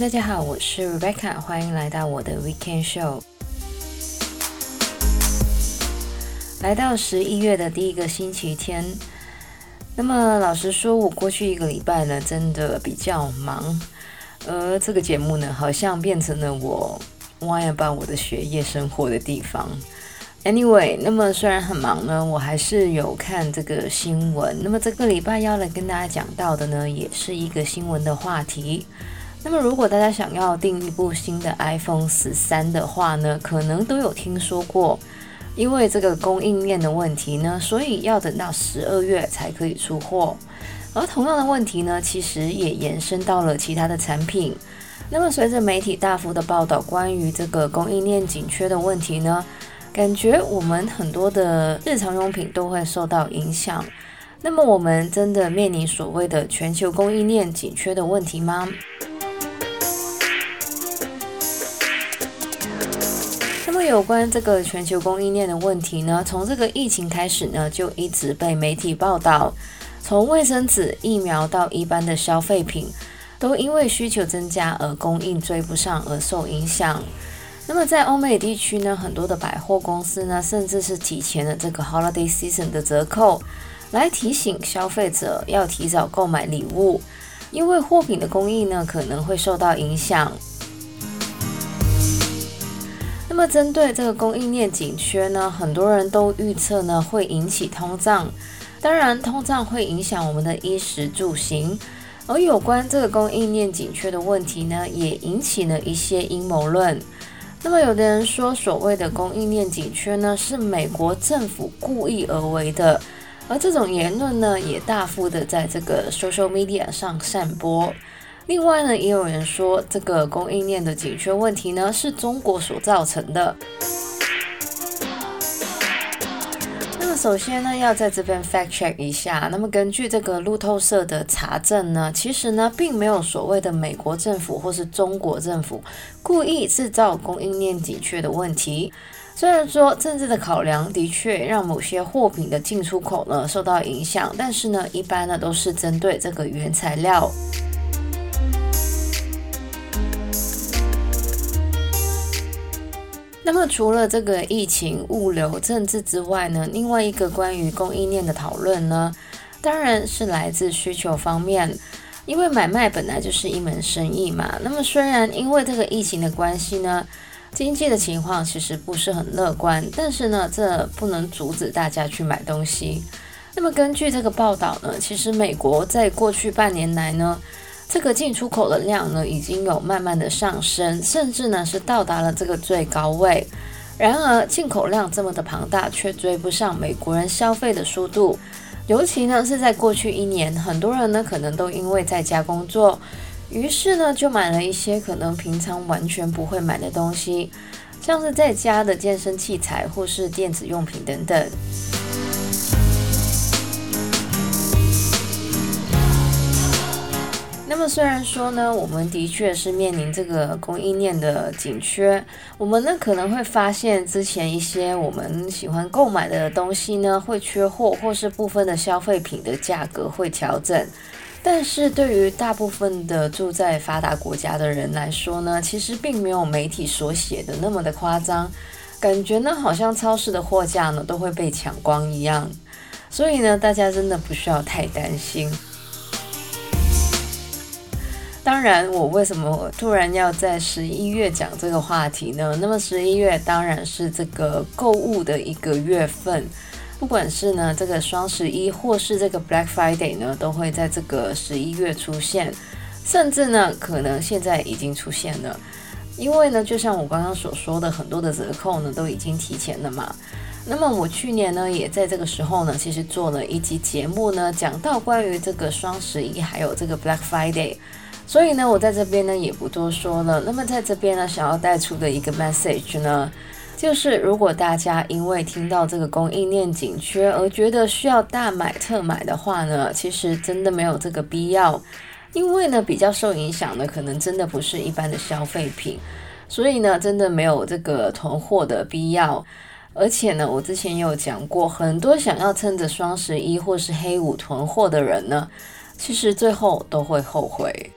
大家好，我是 Rebecca，欢迎来到我的 Weekend Show。来到十一月的第一个星期天，那么老实说，我过去一个礼拜呢，真的比较忙，而这个节目呢，好像变成了我挖掘我的学业生活的地方。Anyway，那么虽然很忙呢，我还是有看这个新闻。那么这个礼拜要来跟大家讲到的呢，也是一个新闻的话题。那么如果大家想要订一部新的 iPhone 十三的话呢，可能都有听说过，因为这个供应链的问题呢，所以要等到十二月才可以出货。而同样的问题呢，其实也延伸到了其他的产品。那么随着媒体大幅的报道关于这个供应链紧缺的问题呢，感觉我们很多的日常用品都会受到影响。那么，我们真的面临所谓的全球供应链紧缺的问题吗？有关这个全球供应链的问题呢，从这个疫情开始呢，就一直被媒体报道。从卫生纸、疫苗到一般的消费品，都因为需求增加而供应追不上而受影响。那么在欧美地区呢，很多的百货公司呢，甚至是提前了这个 holiday season 的折扣，来提醒消费者要提早购买礼物，因为货品的供应呢可能会受到影响。那么针对这个供应链紧缺呢，很多人都预测呢会引起通胀，当然通胀会影响我们的衣食住行，而有关这个供应链紧缺的问题呢，也引起了一些阴谋论。那么，有的人说，所谓的供应链紧缺呢，是美国政府故意而为的，而这种言论呢，也大幅的在这个 social media 上散播。另外呢，也有人说，这个供应链的紧缺问题呢，是中国所造成的。那么首先呢，要在这边 fact check 一下。那么根据这个路透社的查证呢，其实呢，并没有所谓的美国政府或是中国政府故意制造供应链紧缺的问题。虽然说政治的考量的确让某些货品的进出口呢受到影响，但是呢，一般呢都是针对这个原材料。那么除了这个疫情、物流、政治之外呢，另外一个关于供应链的讨论呢，当然是来自需求方面。因为买卖本来就是一门生意嘛。那么虽然因为这个疫情的关系呢，经济的情况其实不是很乐观，但是呢，这不能阻止大家去买东西。那么根据这个报道呢，其实美国在过去半年来呢，这个进出口的量呢，已经有慢慢的上升，甚至呢是到达了这个最高位。然而，进口量这么的庞大，却追不上美国人消费的速度。尤其呢是在过去一年，很多人呢可能都因为在家工作，于是呢就买了一些可能平常完全不会买的东西，像是在家的健身器材或是电子用品等等。那么虽然说呢，我们的确是面临这个供应链的紧缺，我们呢可能会发现之前一些我们喜欢购买的东西呢会缺货，或是部分的消费品的价格会调整。但是对于大部分的住在发达国家的人来说呢，其实并没有媒体所写的那么的夸张，感觉呢好像超市的货架呢都会被抢光一样。所以呢，大家真的不需要太担心。当然，我为什么突然要在十一月讲这个话题呢？那么十一月当然是这个购物的一个月份，不管是呢这个双十一或是这个 Black Friday 呢，都会在这个十一月出现，甚至呢可能现在已经出现了，因为呢就像我刚刚所说的，很多的折扣呢都已经提前了嘛。那么我去年呢也在这个时候呢，其实做了一集节目呢，讲到关于这个双十一还有这个 Black Friday。所以呢，我在这边呢也不多说了。那么在这边呢，想要带出的一个 message 呢，就是如果大家因为听到这个供应链紧缺而觉得需要大买特买的话呢，其实真的没有这个必要。因为呢，比较受影响的可能真的不是一般的消费品，所以呢，真的没有这个囤货的必要。而且呢，我之前也有讲过，很多想要趁着双十一或是黑五囤货的人呢，其实最后都会后悔。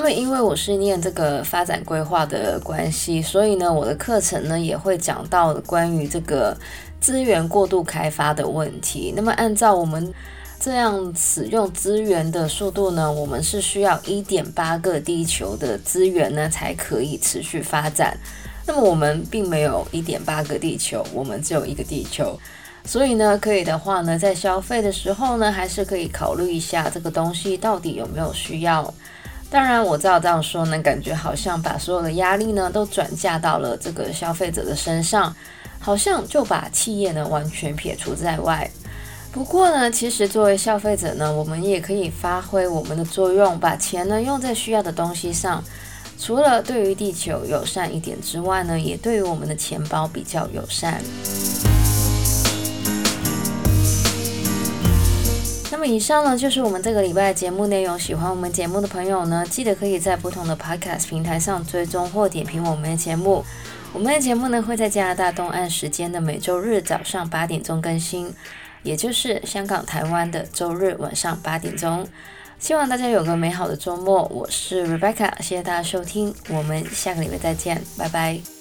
那么，因为我是念这个发展规划的关系，所以呢，我的课程呢也会讲到关于这个资源过度开发的问题。那么，按照我们这样使用资源的速度呢，我们是需要一点八个地球的资源呢才可以持续发展。那么，我们并没有一点八个地球，我们只有一个地球。所以呢，可以的话呢，在消费的时候呢，还是可以考虑一下这个东西到底有没有需要。当然，我知道这样说呢，感觉好像把所有的压力呢都转嫁到了这个消费者的身上，好像就把企业呢完全撇除在外。不过呢，其实作为消费者呢，我们也可以发挥我们的作用，把钱呢用在需要的东西上。除了对于地球友善一点之外呢，也对于我们的钱包比较友善。那么以上呢，就是我们这个礼拜节目内容。喜欢我们节目的朋友呢，记得可以在不同的 Podcast 平台上追踪或点评我们的节目。我们的节目呢，会在加拿大东岸时间的每周日早上八点钟更新，也就是香港、台湾的周日晚上八点钟。希望大家有个美好的周末。我是 Rebecca，谢谢大家收听，我们下个礼拜再见，拜拜。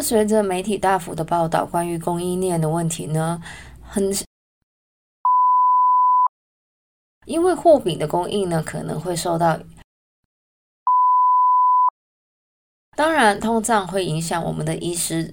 随着媒体大幅的报道关于供应链的问题呢，很因为货品的供应呢可能会受到，当然通胀会影响我们的衣食